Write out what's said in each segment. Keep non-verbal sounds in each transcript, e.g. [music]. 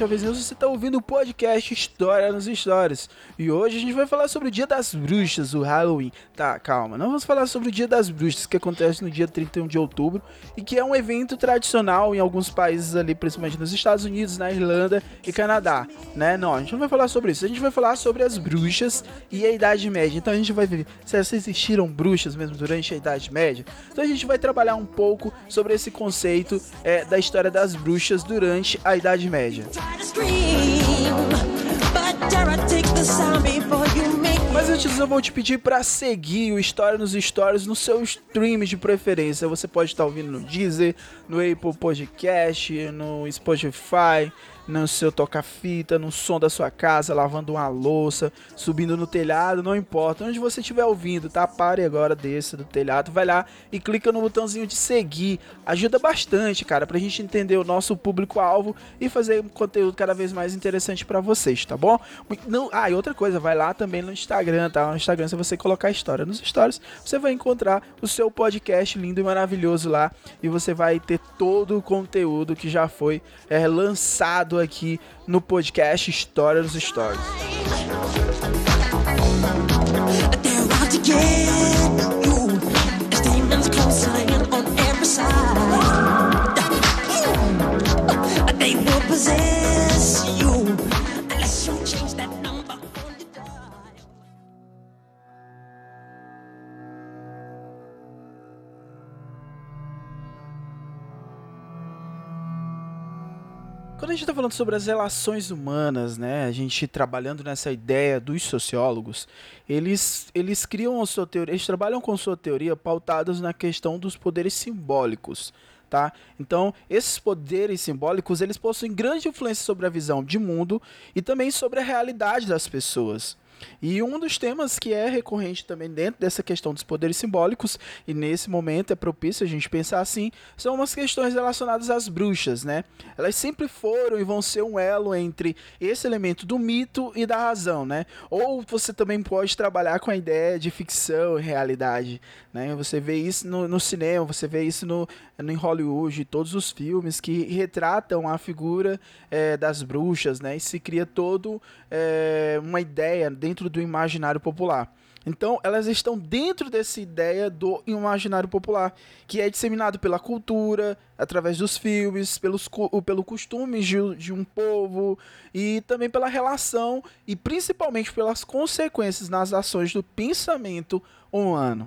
Jovenzinhos, você está ouvindo o podcast História nos Stories. E hoje a gente vai falar sobre o Dia das Bruxas, o Halloween. Tá, calma, não vamos falar sobre o Dia das Bruxas, que acontece no dia 31 de outubro e que é um evento tradicional em alguns países ali, principalmente nos Estados Unidos, na Irlanda e Canadá, né? Não, a gente não vai falar sobre isso, a gente vai falar sobre as bruxas e a Idade Média. Então a gente vai ver se existiram bruxas mesmo durante a Idade Média. Então a gente vai trabalhar um pouco sobre esse conceito é, da história das bruxas durante a Idade Média. Mas antes eu vou te pedir para seguir o História nos Stories no seu stream de preferência. Você pode estar ouvindo no Deezer, no Apple Podcast, no Spotify, no seu toca-fita, no som da sua casa, lavando uma louça, subindo no telhado, não importa. Onde você estiver ouvindo, tá? Pare agora desse do telhado, vai lá e clica no botãozinho de seguir. Ajuda bastante, cara, pra gente entender o nosso público-alvo e fazer um conteúdo cada vez mais interessante para vocês, tá bom? Não, ah, e outra coisa, vai lá também no Instagram, tá? No Instagram, se você colocar a história nos stories, você vai encontrar o seu podcast lindo e maravilhoso lá e você vai ter todo o conteúdo que já foi é, lançado aqui no podcast História nos Stories. Está falando sobre as relações humanas, né, a gente trabalhando nessa ideia dos sociólogos, eles, eles criam a sua teoria, eles trabalham com sua teoria pautados na questão dos poderes simbólicos, tá? Então, esses poderes simbólicos, eles possuem grande influência sobre a visão de mundo e também sobre a realidade das pessoas. E um dos temas que é recorrente também dentro dessa questão dos poderes simbólicos, e nesse momento é propício a gente pensar assim, são umas questões relacionadas às bruxas, né? Elas sempre foram e vão ser um elo entre esse elemento do mito e da razão, né? Ou você também pode trabalhar com a ideia de ficção e realidade, né? Você vê isso no, no cinema, você vê isso no, no, em Hollywood, todos os filmes que retratam a figura eh, das bruxas, né? E se cria todo eh, uma ideia dentro do imaginário popular. Então, elas estão dentro dessa ideia do imaginário popular, que é disseminado pela cultura, através dos filmes, pelos, pelo costume de, de um povo e também pela relação e principalmente pelas consequências nas ações do pensamento humano.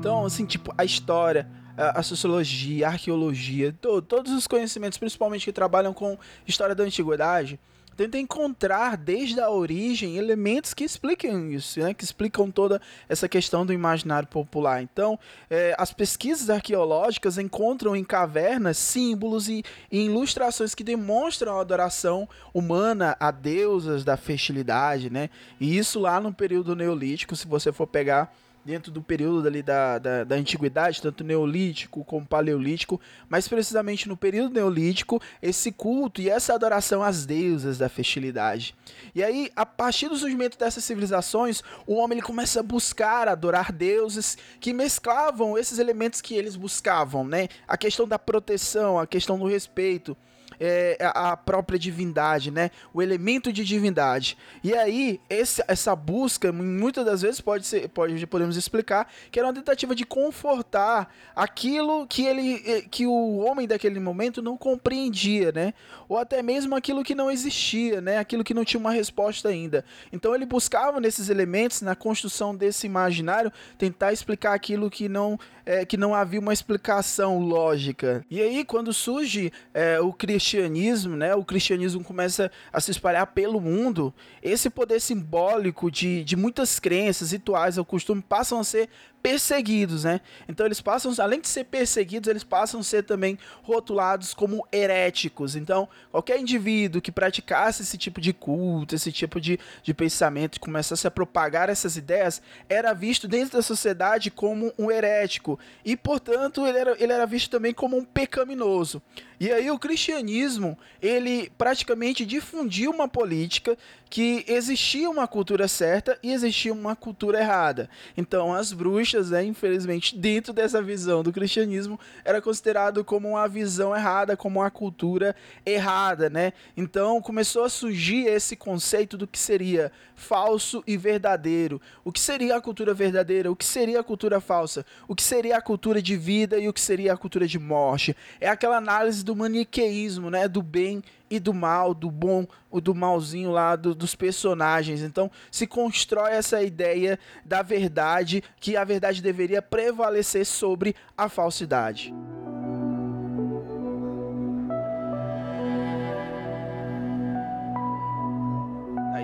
Então, assim, tipo, a história, a, a sociologia, a arqueologia, to- todos os conhecimentos, principalmente que trabalham com história da antiguidade, tentam encontrar desde a origem elementos que explicam isso, né? que explicam toda essa questão do imaginário popular. Então, eh, as pesquisas arqueológicas encontram em cavernas símbolos e, e ilustrações que demonstram a adoração humana a deusas da fertilidade, né? E isso lá no período neolítico, se você for pegar dentro do período ali da, da, da antiguidade, tanto neolítico como paleolítico, mas precisamente no período neolítico, esse culto e essa adoração às deusas da fertilidade. E aí, a partir do surgimento dessas civilizações, o homem ele começa a buscar adorar deuses que mesclavam esses elementos que eles buscavam, né? A questão da proteção, a questão do respeito, é, a própria divindade, né? O elemento de divindade. E aí, esse- essa busca, muitas das vezes, pode ser, pode, podemos explicar que era uma tentativa de confortar aquilo que ele, eh, que o homem daquele momento não compreendia, né? Ou até mesmo aquilo que não existia, né? Aquilo que não tinha uma resposta ainda. Então ele buscava nesses elementos, na construção desse imaginário, tentar explicar aquilo que não, eh, que não havia uma explicação lógica. E aí, quando surge eh, o cristianismo cristianismo, né, o cristianismo começa a se espalhar pelo mundo, esse poder simbólico de, de muitas crenças, rituais, o costume passam a ser perseguidos, né? Então eles passam, além de ser perseguidos, eles passam a ser também rotulados como heréticos. Então, qualquer indivíduo que praticasse esse tipo de culto, esse tipo de, de pensamento, começasse a propagar essas ideias, era visto dentro da sociedade como um herético. E, portanto, ele era, ele era visto também como um pecaminoso. E aí o cristianismo, ele praticamente difundiu uma política que existia uma cultura certa e existia uma cultura errada. Então as bruxas, né, infelizmente, dentro dessa visão do cristianismo, era considerado como uma visão errada, como uma cultura errada, né? Então começou a surgir esse conceito do que seria falso e verdadeiro. O que seria a cultura verdadeira? O que seria a cultura falsa? O que seria a cultura de vida e o que seria a cultura de morte? É aquela análise do maniqueísmo, né? Do bem e do mal, do bom ou do malzinho lá do, dos personagens. Então se constrói essa ideia da verdade, que a verdade deveria prevalecer sobre a falsidade.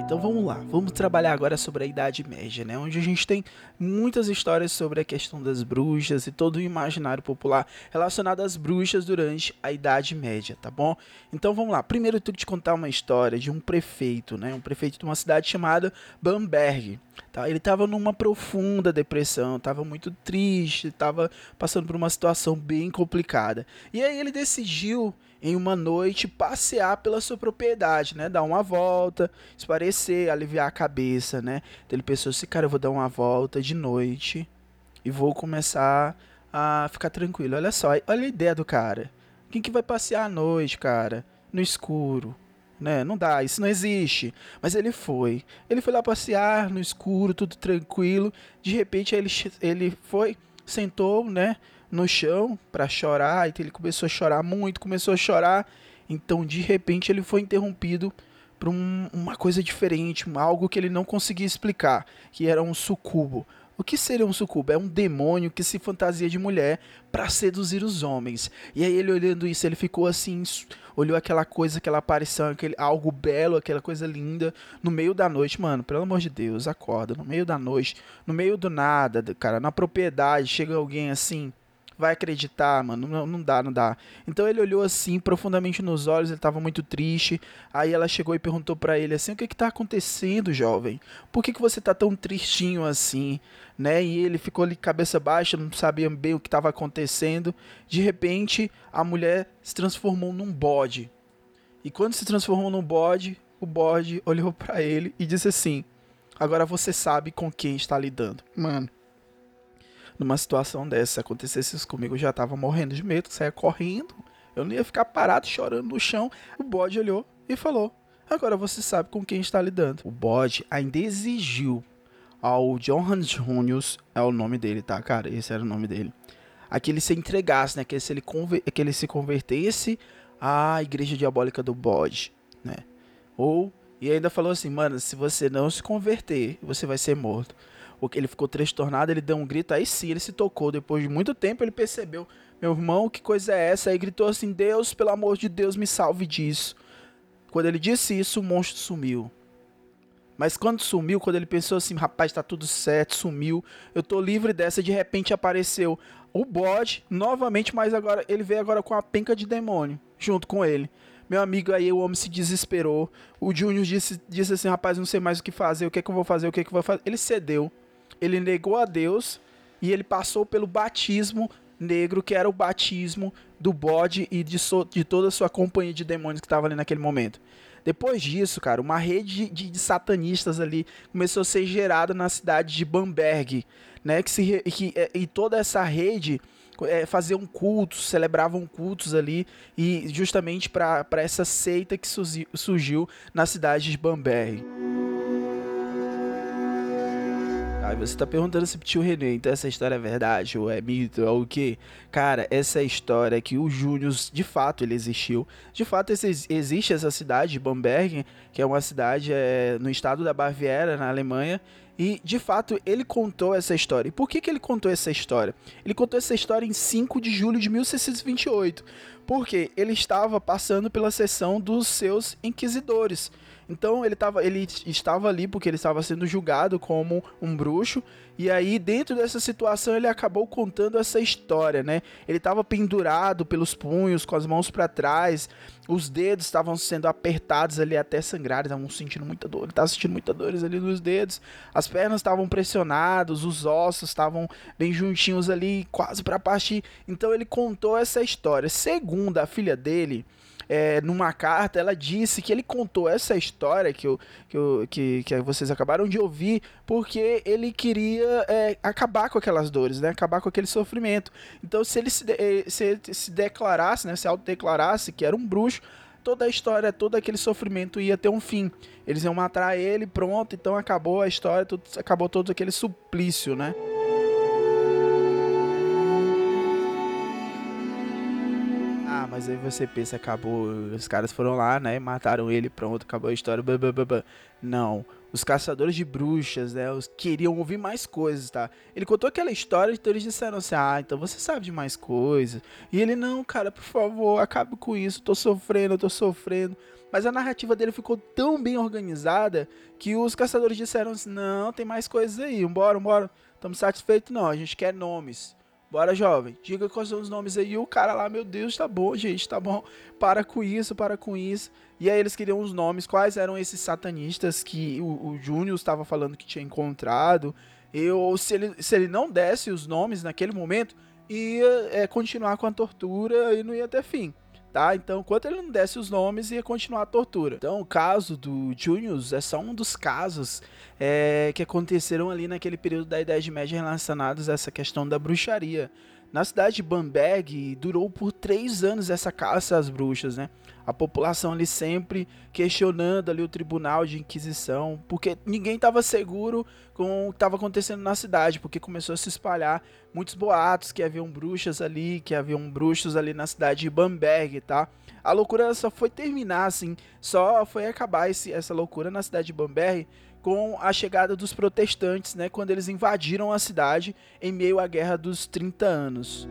Então vamos lá, vamos trabalhar agora sobre a Idade Média, né? Onde a gente tem muitas histórias sobre a questão das bruxas e todo o imaginário popular relacionado às bruxas durante a Idade Média, tá bom? Então vamos lá. Primeiro eu tenho que te contar uma história de um prefeito, né? Um prefeito de uma cidade chamada Bamberg. Tá? Ele estava numa profunda depressão, estava muito triste, estava passando por uma situação bem complicada. E aí ele decidiu em uma noite passear pela sua propriedade, né? Dar uma volta, esparecer, aliviar a cabeça, né? Então ele pensou assim, cara, eu vou dar uma volta de noite e vou começar a ficar tranquilo. Olha só, olha a ideia do cara. Quem que vai passear à noite, cara? No escuro, né? Não dá, isso não existe. Mas ele foi. Ele foi lá passear no escuro, tudo tranquilo. De repente ele, ele foi, sentou, né? No chão para chorar, e ele começou a chorar muito, começou a chorar. Então, de repente, ele foi interrompido por um, uma coisa diferente, algo que ele não conseguia explicar, que era um sucubo. O que seria um sucubo? É um demônio que se fantasia de mulher para seduzir os homens. E aí ele olhando isso, ele ficou assim, olhou aquela coisa, aquela aparição, aquele algo belo, aquela coisa linda no meio da noite, mano. Pelo amor de Deus, acorda, no meio da noite, no meio do nada, cara, na propriedade, chega alguém assim, vai acreditar, mano. Não, não dá, não dá. Então ele olhou assim, profundamente nos olhos, ele tava muito triste. Aí ela chegou e perguntou para ele assim: "O que que tá acontecendo, jovem? Por que que você tá tão tristinho assim?", né? E ele ficou ali cabeça baixa, não sabia bem o que estava acontecendo. De repente, a mulher se transformou num bode. E quando se transformou num bode, o bode olhou para ele e disse assim: "Agora você sabe com quem está lidando". Mano, numa situação dessa, se acontecesse isso comigo, eu já tava morrendo de medo, saia correndo. Eu não ia ficar parado chorando no chão. O bode olhou e falou: Agora você sabe com quem está lidando. O bode ainda exigiu ao Johann Junius, é o nome dele, tá, cara? Esse era o nome dele. A que ele se entregasse, né? Que, se ele, que ele se convertesse à igreja diabólica do bode, né? Ou, e ainda falou assim, mano, se você não se converter, você vai ser morto ele ficou transtornado, ele deu um grito, aí sim, ele se tocou. Depois de muito tempo, ele percebeu: meu irmão, que coisa é essa? Aí gritou assim: Deus, pelo amor de Deus, me salve disso. Quando ele disse isso, o monstro sumiu. Mas quando sumiu, quando ele pensou assim, rapaz, tá tudo certo, sumiu, eu tô livre dessa, de repente apareceu o bode novamente, mas agora ele veio agora com a penca de demônio junto com ele. Meu amigo, aí o homem se desesperou. O Júnior disse, disse assim, rapaz, não sei mais o que fazer, o que é que eu vou fazer, o que é que eu vou fazer. Ele cedeu ele negou a Deus e ele passou pelo batismo negro, que era o batismo do bode e de, so, de toda a sua companhia de demônios que estava ali naquele momento. Depois disso, cara, uma rede de, de, satanistas ali começou a ser gerada na cidade de Bamberg, né? Que se, que, é, e toda essa rede é, faziam cultos, celebravam cultos ali, e justamente para essa seita que surgiu na cidade de Bamberg. Aí você tá perguntando se tio René, então essa história é verdade ou é mito ou o quê? Cara, essa é história que o Júnior, de fato, ele existiu. De fato, esse, existe essa cidade, Bamberg, que é uma cidade é, no estado da Baviera, na Alemanha, e, de fato, ele contou essa história. E por que, que ele contou essa história? Ele contou essa história em 5 de julho de 1628. Porque ele estava passando pela sessão dos seus inquisidores. Então ele, tava, ele estava ali porque ele estava sendo julgado como um bruxo. E aí, dentro dessa situação, ele acabou contando essa história, né? Ele estava pendurado pelos punhos, com as mãos para trás, os dedos estavam sendo apertados ali até sangrar, estavam sentindo muita dor, ele estava sentindo muita dores ali nos dedos, as pernas estavam pressionadas, os ossos estavam bem juntinhos ali, quase para partir. Então ele contou essa história. Segundo a filha dele, é, numa carta, ela disse que ele contou essa história que, eu, que, eu, que, que vocês acabaram de ouvir, porque ele queria é, acabar com aquelas dores, né? Acabar com aquele sofrimento. Então, se ele se, de, se, ele se declarasse, né? Se autodeclarasse que era um bruxo, toda a história, todo aquele sofrimento ia ter um fim. Eles iam matar ele, pronto, então acabou a história, tudo, acabou todo aquele suplício, né? Mas aí você pensa, acabou, os caras foram lá, né, mataram ele, pronto, acabou a história, blá, blá, blá, blá. Não, os caçadores de bruxas, né, os queriam ouvir mais coisas, tá? Ele contou aquela história, então eles disseram assim, ah, então você sabe de mais coisas. E ele, não, cara, por favor, acabe com isso, tô sofrendo, tô sofrendo. Mas a narrativa dele ficou tão bem organizada que os caçadores disseram assim, não, tem mais coisas aí, bora, bora, estamos satisfeitos não, a gente quer nomes. Bora, jovem. Diga quais são os nomes aí. E o cara lá, meu Deus, tá bom, gente, tá bom. Para com isso, para com isso. E aí eles queriam os nomes. Quais eram esses satanistas que o, o Júnior estava falando que tinha encontrado. Eu, se ele, se ele não desse os nomes naquele momento, ia é, continuar com a tortura e não ia ter fim tá? Então, enquanto ele não desse os nomes, ia continuar a tortura. Então, o caso do Junius é só um dos casos é, que aconteceram ali naquele período da Idade Média relacionados a essa questão da bruxaria. Na cidade de Bamberg, durou por três anos essa caça às bruxas, né? A população ali sempre questionando ali o tribunal de inquisição, porque ninguém estava seguro com o que estava acontecendo na cidade, porque começou a se espalhar muitos boatos que haviam bruxas ali, que haviam bruxos ali na cidade de Bamberg, tá? A loucura só foi terminar assim, só foi acabar esse, essa loucura na cidade de Bamberg com a chegada dos protestantes, né, quando eles invadiram a cidade em meio à Guerra dos 30 Anos.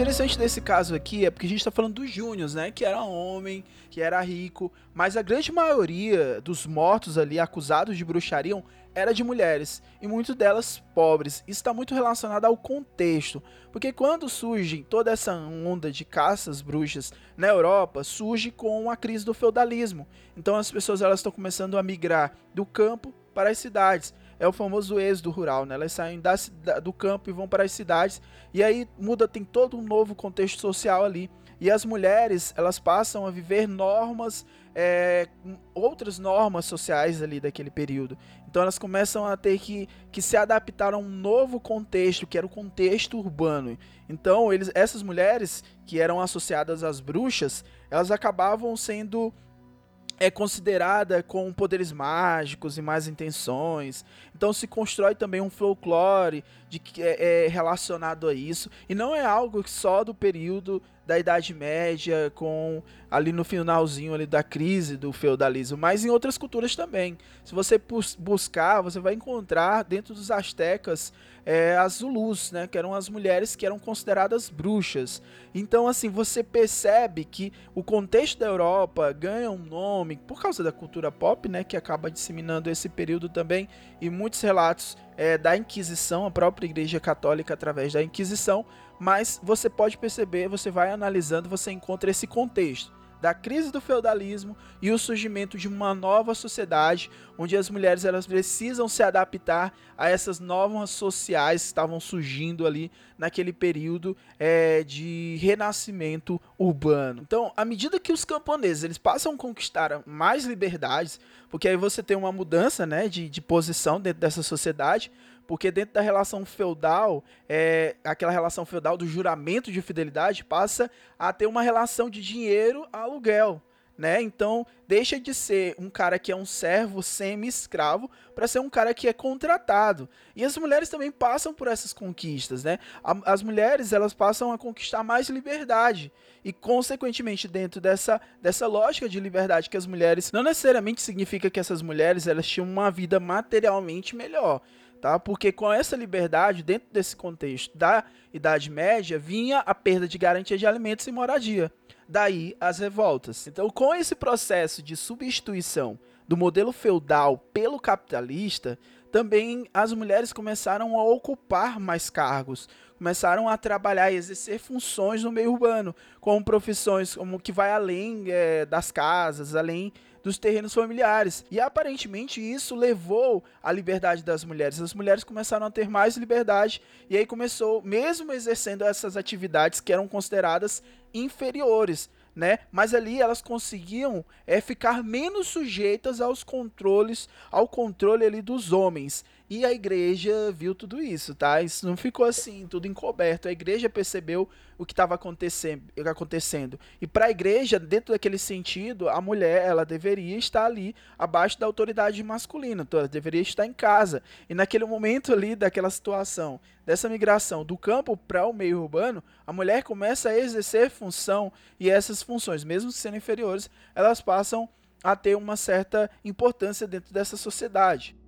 Interessante desse caso aqui é porque a gente está falando dos Júniors, né? Que era homem, que era rico, mas a grande maioria dos mortos ali acusados de bruxaria era de mulheres, e muitas delas pobres. Isso está muito relacionado ao contexto, porque quando surge toda essa onda de caças bruxas na Europa, surge com a crise do feudalismo. Então as pessoas elas estão começando a migrar do campo para as cidades. É o famoso êxodo rural, né? Elas saem da, do campo e vão para as cidades, e aí muda, tem todo um novo contexto social ali. E as mulheres, elas passam a viver normas, é, outras normas sociais ali daquele período. Então elas começam a ter que, que se adaptar a um novo contexto, que era o contexto urbano. Então eles, essas mulheres que eram associadas às bruxas, elas acabavam sendo é considerada com poderes mágicos e más intenções. Então se constrói também um folclore de que é, é, relacionado a isso e não é algo só do período da Idade Média com ali no finalzinho ali da crise do feudalismo, mas em outras culturas também. Se você buscar, você vai encontrar dentro dos astecas é, as Zulus, né, que eram as mulheres que eram consideradas bruxas. Então, assim, você percebe que o contexto da Europa ganha um nome por causa da cultura pop, né, que acaba disseminando esse período também, e muitos relatos é, da Inquisição, a própria Igreja Católica através da Inquisição, mas você pode perceber, você vai analisando, você encontra esse contexto da crise do feudalismo e o surgimento de uma nova sociedade onde as mulheres elas precisam se adaptar a essas novas sociais que estavam surgindo ali naquele período é, de renascimento urbano. Então, à medida que os camponeses eles passam a conquistar mais liberdades, porque aí você tem uma mudança né, de, de posição dentro dessa sociedade, porque dentro da relação feudal, é, aquela relação feudal do juramento de fidelidade passa a ter uma relação de dinheiro a aluguel. né? Então, deixa de ser um cara que é um servo semi-escravo para ser um cara que é contratado. E as mulheres também passam por essas conquistas, né? As mulheres, elas passam a conquistar mais liberdade. E, consequentemente, dentro dessa, dessa lógica de liberdade que as mulheres... Não necessariamente significa que essas mulheres, elas tinham uma vida materialmente melhor tá? Porque com essa liberdade, dentro desse contexto da Idade Média, vinha a perda de garantia de alimentos e moradia. Daí as revoltas. Então, com esse processo de substituição do modelo feudal pelo capitalista, também as mulheres começaram a ocupar mais cargos, começaram a trabalhar e exercer funções no meio urbano, como profissões como que vai além é, das casas, além dos terrenos familiares. E aparentemente isso levou à liberdade das mulheres. As mulheres começaram a ter mais liberdade e aí começou, mesmo exercendo essas atividades que eram consideradas inferiores, né? Mas ali elas conseguiam é, ficar menos sujeitas aos controles, ao controle ali dos homens. E a igreja viu tudo isso, tá? Isso não ficou assim, tudo encoberto. A igreja percebeu o que estava acontecendo. E para a igreja, dentro daquele sentido, a mulher, ela deveria estar ali abaixo da autoridade masculina, então ela deveria estar em casa. E naquele momento ali daquela situação, dessa migração do campo para o meio urbano, a mulher começa a exercer função e essas funções, mesmo sendo inferiores, elas passam a ter uma certa importância dentro dessa sociedade.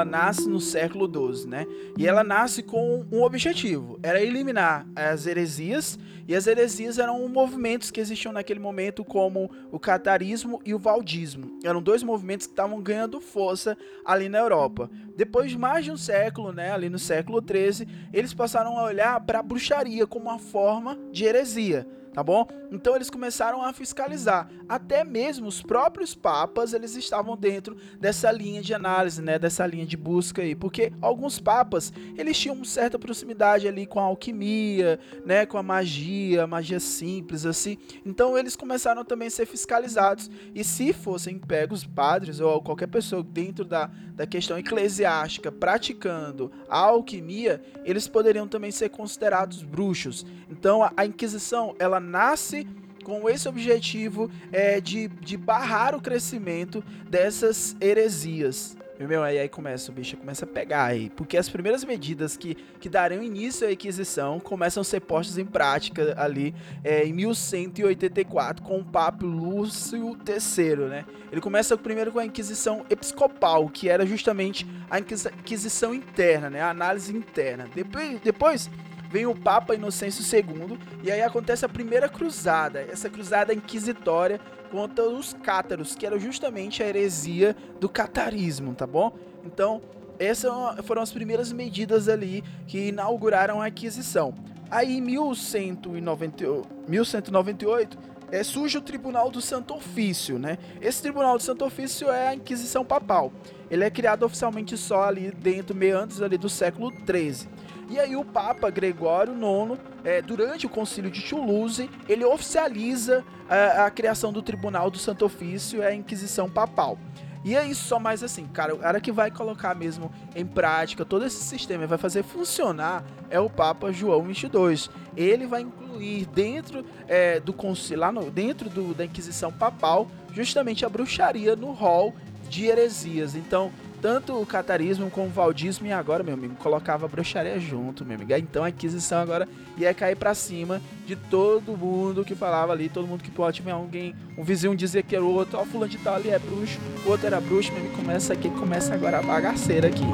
Ela nasce no século XII, né? E ela nasce com um objetivo, era eliminar as heresias, e as heresias eram movimentos que existiam naquele momento como o catarismo e o valdismo. Eram dois movimentos que estavam ganhando força ali na Europa. Depois de mais de um século, né, ali no século XIII, eles passaram a olhar para a bruxaria como uma forma de heresia tá bom? Então eles começaram a fiscalizar. Até mesmo os próprios papas, eles estavam dentro dessa linha de análise, né, dessa linha de busca aí, porque alguns papas, eles tinham certa proximidade ali com a alquimia, né, com a magia, magia simples assim. Então eles começaram também a ser fiscalizados e se fossem pegos padres ou qualquer pessoa dentro da, da questão eclesiástica praticando a alquimia, eles poderiam também ser considerados bruxos. Então a, a Inquisição, ela nasce com esse objetivo é, de, de barrar o crescimento dessas heresias. Meu, aí, aí começa, o bicho começa a pegar aí. Porque as primeiras medidas que, que darão início à Inquisição começam a ser postas em prática ali é, em 1184 com o Papa Lúcio III, né? Ele começa primeiro com a Inquisição Episcopal, que era justamente a Inquisição interna, né? A análise interna. Depois, depois vem o Papa Inocêncio II e aí acontece a primeira cruzada, essa cruzada inquisitória contra os cátaros, que era justamente a heresia do catarismo, tá bom? Então, essas foram as primeiras medidas ali que inauguraram a Inquisição. Aí em 1198, 1198 é, surge o Tribunal do Santo Ofício, né? Esse Tribunal do Santo Ofício é a Inquisição Papal. Ele é criado oficialmente só ali dentro, meio antes ali do século XIII. E aí o Papa Gregório IX, é, durante o Concílio de Toulouse, ele oficializa a, é, a criação do Tribunal do Santo Ofício, é a Inquisição Papal. E é isso só mais assim, cara, o cara que vai colocar mesmo em prática todo esse sistema, vai fazer funcionar, é o Papa João 22. Ele vai incluir dentro é, do lá no, dentro do, da Inquisição Papal, justamente a bruxaria no rol de heresias. Então, tanto o catarismo como o valdismo e agora, meu amigo, colocava bruxaria junto, meu amigo. Então a aquisição agora ia cair para cima de todo mundo que falava ali, todo mundo que pode ver alguém, um vizinho dizer que era o outro, ó, fulano de tal ali é bruxo, o outro era bruxo, meu amigo, começa aqui, começa agora a bagaceira aqui.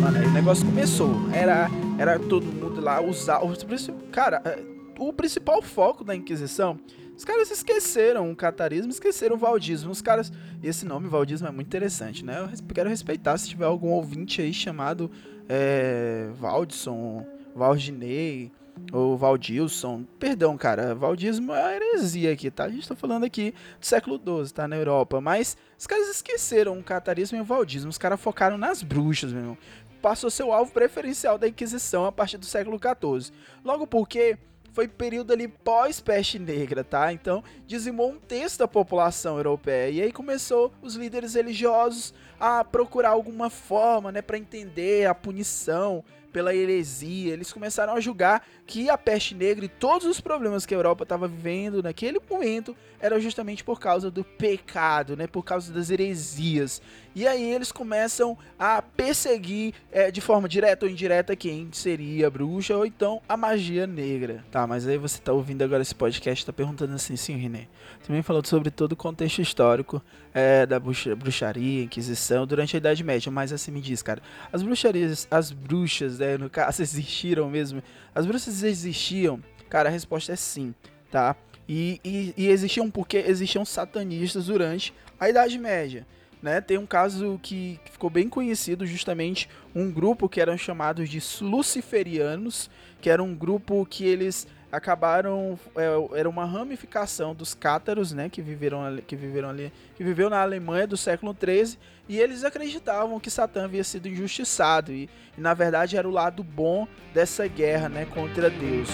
Mano, aí o negócio começou, era, era todo mundo lá usar, cara, é, o principal foco da Inquisição os caras esqueceram o catarismo, esqueceram o valdismo. Os caras. Esse nome, valdismo, é muito interessante, né? Eu quero respeitar se tiver algum ouvinte aí chamado é, Valdisson, Valdinei ou Valdilson. Perdão, cara. Valdismo é heresia aqui, tá? A gente tá falando aqui do século XII, tá? Na Europa. Mas os caras esqueceram o catarismo e o valdismo. Os caras focaram nas bruxas, meu irmão passou o alvo preferencial da Inquisição a partir do século XIV. Logo porque foi período ali pós-peste negra, tá? Então dizimou um terço da população europeia e aí começou os líderes religiosos a procurar alguma forma, né, para entender a punição pela heresia. Eles começaram a julgar que a peste negra e todos os problemas que a Europa estava vivendo naquele momento eram justamente por causa do pecado, né? Por causa das heresias. E aí eles começam a perseguir é, de forma direta ou indireta quem seria a bruxa ou então a magia negra. Tá, mas aí você tá ouvindo agora esse podcast tá perguntando assim, sim, René. Também falou sobre todo o contexto histórico é, da bruxa, bruxaria, inquisição durante a Idade Média. Mas assim me diz, cara, as bruxarias, as bruxas, né, no [laughs] caso, existiram mesmo? As bruxas existiam? Cara, a resposta é sim, tá? E, e, e existiam porque existiam satanistas durante a Idade Média. Né? Tem um caso que, que ficou bem conhecido, justamente um grupo que eram chamados de luciferianos, que era um grupo que eles acabaram é, era uma ramificação dos cátaros, né, que viveram ali, que viveram ali, que viveu na Alemanha do século 13, e eles acreditavam que Satã havia sido injustiçado e, e na verdade era o lado bom dessa guerra, né, contra Deus.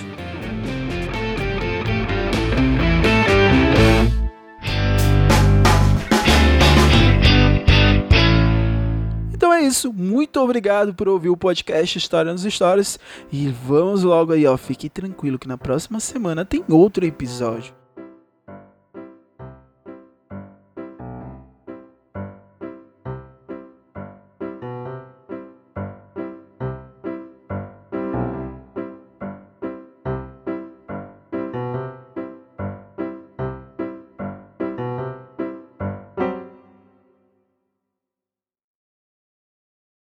Isso. Muito obrigado por ouvir o podcast História nos Stories. E vamos logo aí, ó. Fique tranquilo que na próxima semana tem outro episódio.